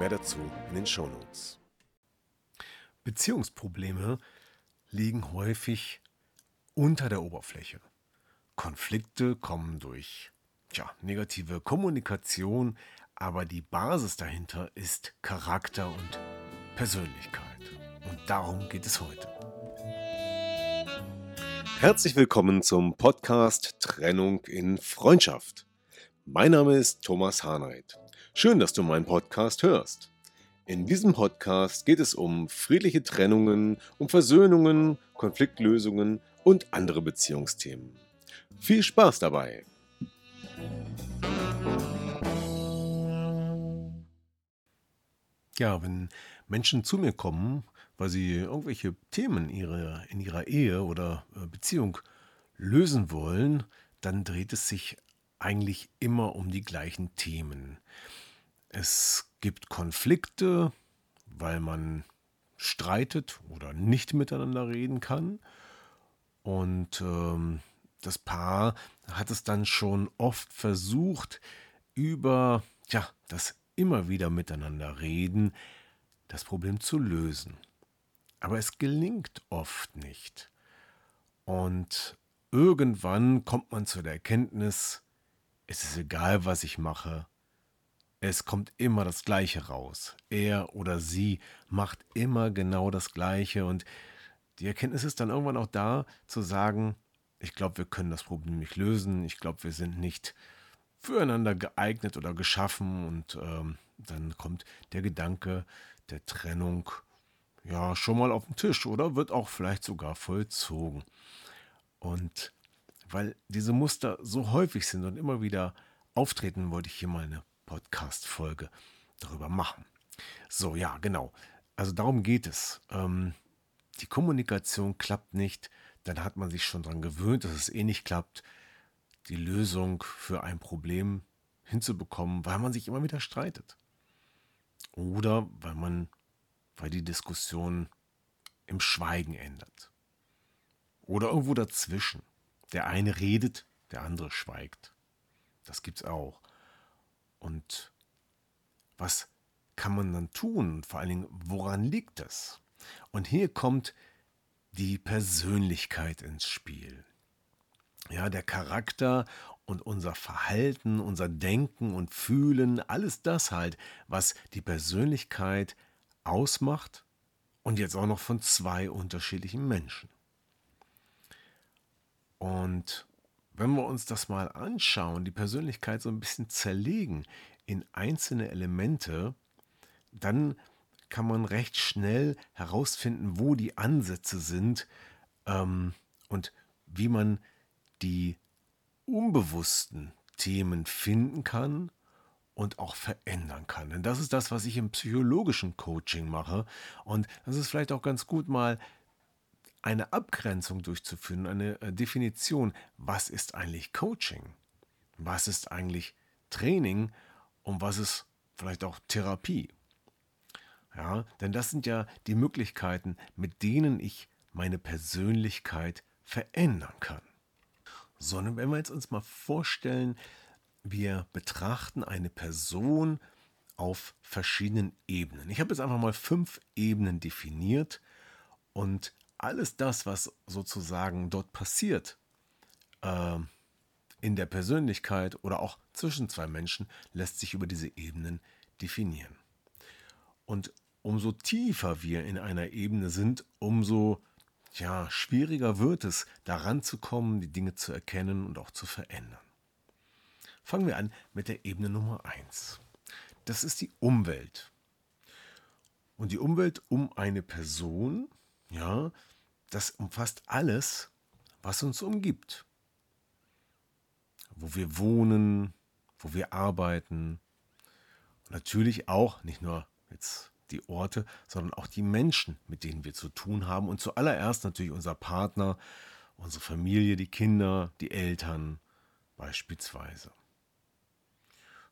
Mehr dazu in den Shownotes. Beziehungsprobleme liegen häufig unter der Oberfläche. Konflikte kommen durch tja, negative Kommunikation, aber die Basis dahinter ist Charakter und Persönlichkeit. Und darum geht es heute. Herzlich willkommen zum Podcast Trennung in Freundschaft. Mein Name ist Thomas Hahnreit. Schön, dass du meinen Podcast hörst. In diesem Podcast geht es um friedliche Trennungen, um Versöhnungen, Konfliktlösungen und andere Beziehungsthemen. Viel Spaß dabei! Ja, wenn Menschen zu mir kommen, weil sie irgendwelche Themen in ihrer Ehe oder äh, Beziehung lösen wollen, dann dreht es sich eigentlich immer um die gleichen Themen. Es gibt Konflikte, weil man streitet oder nicht miteinander reden kann. Und ähm, das Paar hat es dann schon oft versucht, über ja, das immer wieder miteinander reden, das Problem zu lösen. Aber es gelingt oft nicht. Und irgendwann kommt man zu der Erkenntnis, es ist egal, was ich mache, es kommt immer das Gleiche raus. Er oder sie macht immer genau das Gleiche und die Erkenntnis ist dann irgendwann auch da, zu sagen, ich glaube, wir können das Problem nicht lösen, ich glaube, wir sind nicht füreinander geeignet oder geschaffen und ähm, dann kommt der Gedanke der Trennung ja schon mal auf den Tisch oder wird auch vielleicht sogar vollzogen. Und weil diese Muster so häufig sind und immer wieder auftreten, wollte ich hier mal eine Podcast-Folge darüber machen. So, ja, genau. Also darum geht es. Ähm, die Kommunikation klappt nicht, dann hat man sich schon daran gewöhnt, dass es eh nicht klappt, die Lösung für ein Problem hinzubekommen, weil man sich immer wieder streitet. Oder weil man, weil die Diskussion im Schweigen endet. Oder irgendwo dazwischen. Der eine redet, der andere schweigt. Das gibt's auch. Und was kann man dann tun? Vor allen Dingen, woran liegt es? Und hier kommt die Persönlichkeit ins Spiel. Ja, der Charakter und unser Verhalten, unser Denken und Fühlen, alles das halt, was die Persönlichkeit ausmacht und jetzt auch noch von zwei unterschiedlichen Menschen. Und wenn wir uns das mal anschauen, die Persönlichkeit so ein bisschen zerlegen in einzelne Elemente, dann kann man recht schnell herausfinden, wo die Ansätze sind ähm, und wie man die unbewussten Themen finden kann und auch verändern kann. Denn das ist das, was ich im psychologischen Coaching mache. Und das ist vielleicht auch ganz gut mal eine Abgrenzung durchzuführen, eine äh, Definition. Was ist eigentlich Coaching? Was ist eigentlich Training? Und was ist vielleicht auch Therapie? Ja, denn das sind ja die Möglichkeiten, mit denen ich meine Persönlichkeit verändern kann. Sondern wenn wir jetzt uns mal vorstellen, wir betrachten eine Person auf verschiedenen Ebenen. Ich habe jetzt einfach mal fünf Ebenen definiert und alles das, was sozusagen dort passiert, äh, in der Persönlichkeit oder auch zwischen zwei Menschen, lässt sich über diese Ebenen definieren. Und umso tiefer wir in einer Ebene sind, umso ja, schwieriger wird es, daran zu kommen, die Dinge zu erkennen und auch zu verändern. Fangen wir an mit der Ebene Nummer 1. Das ist die Umwelt. Und die Umwelt um eine Person, ja, das umfasst alles, was uns umgibt. Wo wir wohnen, wo wir arbeiten. Und natürlich auch, nicht nur jetzt die Orte, sondern auch die Menschen, mit denen wir zu tun haben. Und zuallererst natürlich unser Partner, unsere Familie, die Kinder, die Eltern beispielsweise.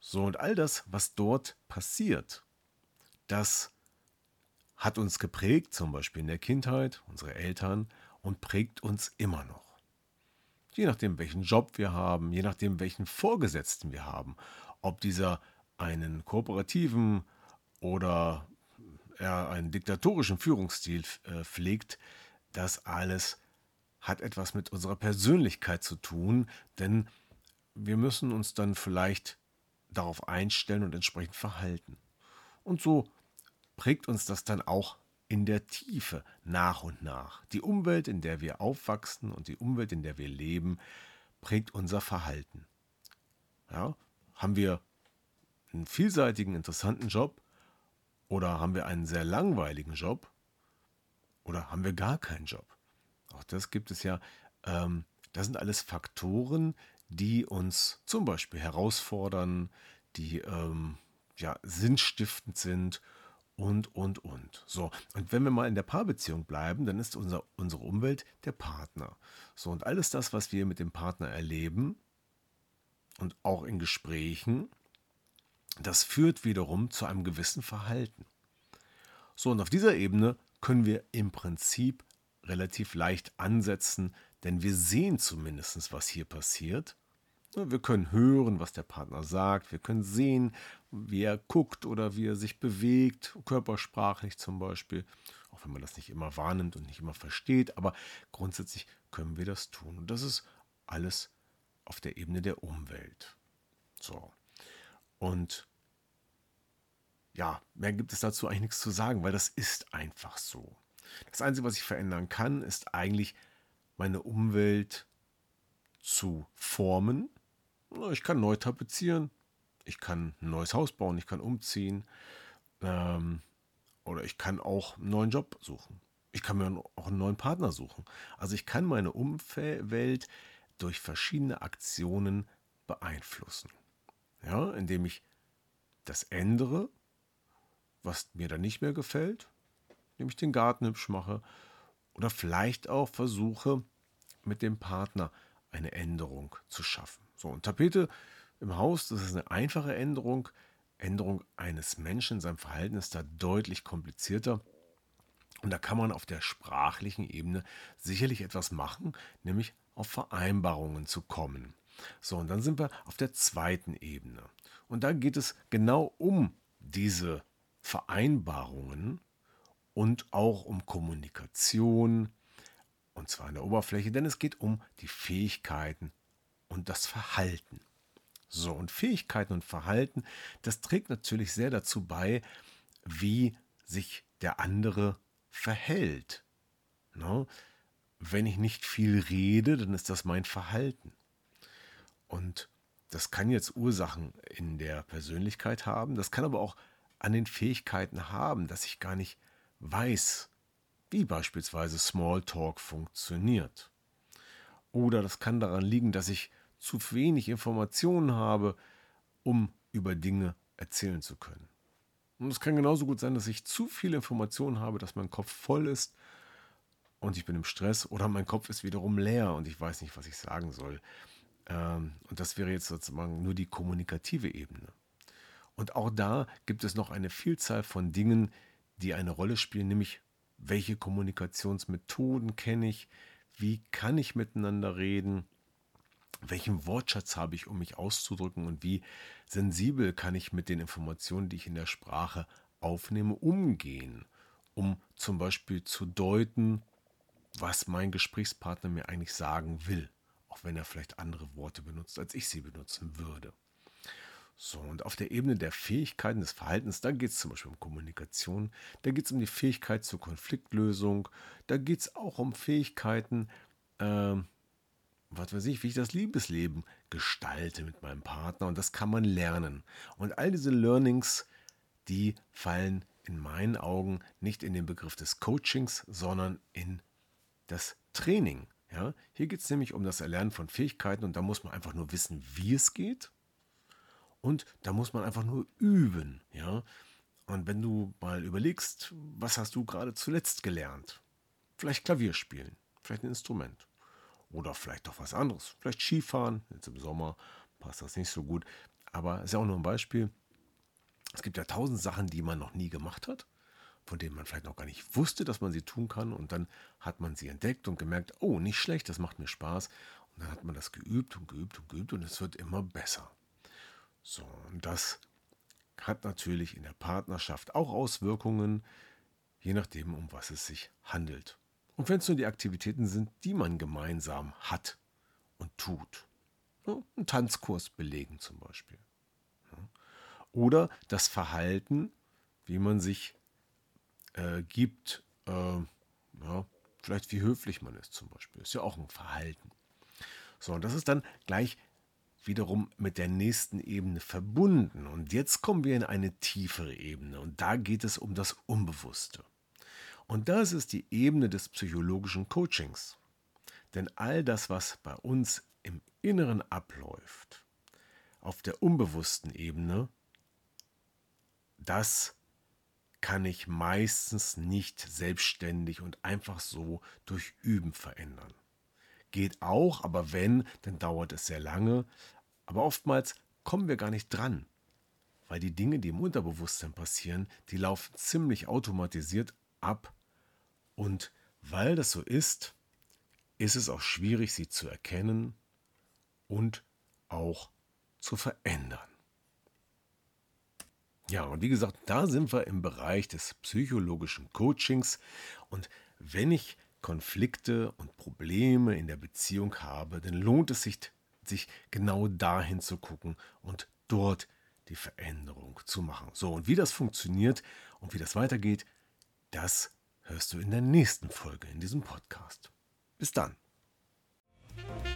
So, und all das, was dort passiert, das hat uns geprägt, zum Beispiel in der Kindheit, unsere Eltern, und prägt uns immer noch. Je nachdem, welchen Job wir haben, je nachdem, welchen Vorgesetzten wir haben, ob dieser einen kooperativen oder er einen diktatorischen Führungsstil äh, pflegt, das alles hat etwas mit unserer Persönlichkeit zu tun, denn wir müssen uns dann vielleicht darauf einstellen und entsprechend verhalten. Und so prägt uns das dann auch in der Tiefe nach und nach. Die Umwelt, in der wir aufwachsen und die Umwelt, in der wir leben, prägt unser Verhalten. Ja, haben wir einen vielseitigen, interessanten Job oder haben wir einen sehr langweiligen Job oder haben wir gar keinen Job? Auch das gibt es ja. Ähm, das sind alles Faktoren, die uns zum Beispiel herausfordern, die ähm, ja, sinnstiftend sind und, und, und. So, und wenn wir mal in der Paarbeziehung bleiben, dann ist unser, unsere Umwelt der Partner. So, und alles das, was wir mit dem Partner erleben und auch in Gesprächen, das führt wiederum zu einem gewissen Verhalten. So, und auf dieser Ebene können wir im Prinzip relativ leicht ansetzen, denn wir sehen zumindest, was hier passiert. Wir können hören, was der Partner sagt. Wir können sehen, wie er guckt oder wie er sich bewegt, körpersprachlich zum Beispiel. Auch wenn man das nicht immer wahrnimmt und nicht immer versteht, aber grundsätzlich können wir das tun. Und das ist alles auf der Ebene der Umwelt. So. Und ja, mehr gibt es dazu eigentlich nichts zu sagen, weil das ist einfach so. Das Einzige, was ich verändern kann, ist eigentlich meine Umwelt zu formen. Ich kann neu tapezieren, ich kann ein neues Haus bauen, ich kann umziehen ähm, oder ich kann auch einen neuen Job suchen. Ich kann mir auch einen neuen Partner suchen. Also ich kann meine Umwelt durch verschiedene Aktionen beeinflussen. Ja, indem ich das ändere, was mir dann nicht mehr gefällt, indem ich den Garten hübsch mache oder vielleicht auch versuche, mit dem Partner eine Änderung zu schaffen. So, und Tapete im Haus, das ist eine einfache Änderung. Änderung eines Menschen in seinem Verhalten ist da deutlich komplizierter. Und da kann man auf der sprachlichen Ebene sicherlich etwas machen, nämlich auf Vereinbarungen zu kommen. So, und dann sind wir auf der zweiten Ebene. Und da geht es genau um diese Vereinbarungen und auch um Kommunikation, und zwar an der Oberfläche, denn es geht um die Fähigkeiten und das Verhalten. So, und Fähigkeiten und Verhalten, das trägt natürlich sehr dazu bei, wie sich der andere verhält. Ne? Wenn ich nicht viel rede, dann ist das mein Verhalten. Und das kann jetzt Ursachen in der Persönlichkeit haben, das kann aber auch an den Fähigkeiten haben, dass ich gar nicht weiß, wie beispielsweise Smalltalk funktioniert. Oder das kann daran liegen, dass ich zu wenig Informationen habe, um über Dinge erzählen zu können. Und es kann genauso gut sein, dass ich zu viele Informationen habe, dass mein Kopf voll ist und ich bin im Stress oder mein Kopf ist wiederum leer und ich weiß nicht, was ich sagen soll. Ähm, und das wäre jetzt sozusagen nur die kommunikative Ebene. Und auch da gibt es noch eine Vielzahl von Dingen, die eine Rolle spielen, nämlich welche Kommunikationsmethoden kenne ich, wie kann ich miteinander reden, welchen Wortschatz habe ich, um mich auszudrücken und wie sensibel kann ich mit den Informationen, die ich in der Sprache aufnehme, umgehen, um zum Beispiel zu deuten, was mein Gesprächspartner mir eigentlich sagen will, auch wenn er vielleicht andere Worte benutzt, als ich sie benutzen würde. So, und auf der Ebene der Fähigkeiten des Verhaltens, da geht es zum Beispiel um Kommunikation, da geht es um die Fähigkeit zur Konfliktlösung, da geht es auch um Fähigkeiten, äh, was weiß ich, wie ich das Liebesleben gestalte mit meinem Partner. Und das kann man lernen. Und all diese Learnings, die fallen in meinen Augen nicht in den Begriff des Coachings, sondern in das Training. Ja? Hier geht es nämlich um das Erlernen von Fähigkeiten und da muss man einfach nur wissen, wie es geht und da muss man einfach nur üben. Ja? Und wenn du mal überlegst, was hast du gerade zuletzt gelernt? Vielleicht Klavier spielen, vielleicht ein Instrument. Oder vielleicht doch was anderes. Vielleicht Skifahren. Jetzt im Sommer passt das nicht so gut. Aber ist ja auch nur ein Beispiel. Es gibt ja tausend Sachen, die man noch nie gemacht hat, von denen man vielleicht noch gar nicht wusste, dass man sie tun kann. Und dann hat man sie entdeckt und gemerkt, oh, nicht schlecht, das macht mir Spaß. Und dann hat man das geübt und geübt und geübt und es wird immer besser. So, und das hat natürlich in der Partnerschaft auch Auswirkungen, je nachdem, um was es sich handelt. Und wenn es nur die Aktivitäten sind, die man gemeinsam hat und tut. Ja, einen Tanzkurs belegen zum Beispiel. Oder das Verhalten, wie man sich äh, gibt, äh, ja, vielleicht wie höflich man ist zum Beispiel. Ist ja auch ein Verhalten. So, und das ist dann gleich wiederum mit der nächsten Ebene verbunden. Und jetzt kommen wir in eine tiefere Ebene und da geht es um das Unbewusste. Und das ist die Ebene des psychologischen Coachings. Denn all das, was bei uns im Inneren abläuft, auf der unbewussten Ebene, das kann ich meistens nicht selbstständig und einfach so durch Üben verändern. Geht auch, aber wenn, dann dauert es sehr lange. Aber oftmals kommen wir gar nicht dran, weil die Dinge, die im Unterbewusstsein passieren, die laufen ziemlich automatisiert ab. Und weil das so ist, ist es auch schwierig, sie zu erkennen und auch zu verändern. Ja, und wie gesagt, da sind wir im Bereich des psychologischen Coachings. Und wenn ich Konflikte und Probleme in der Beziehung habe, dann lohnt es sich, sich genau dahin zu gucken und dort die Veränderung zu machen. So, und wie das funktioniert und wie das weitergeht, das hörst du in der nächsten Folge in diesem Podcast. Bis dann.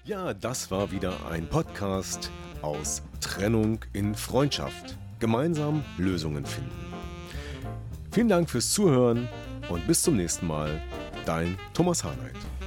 Ja, das war wieder ein Podcast aus Trennung in Freundschaft. Gemeinsam Lösungen finden. Vielen Dank fürs Zuhören und bis zum nächsten Mal. Dein Thomas Harnight.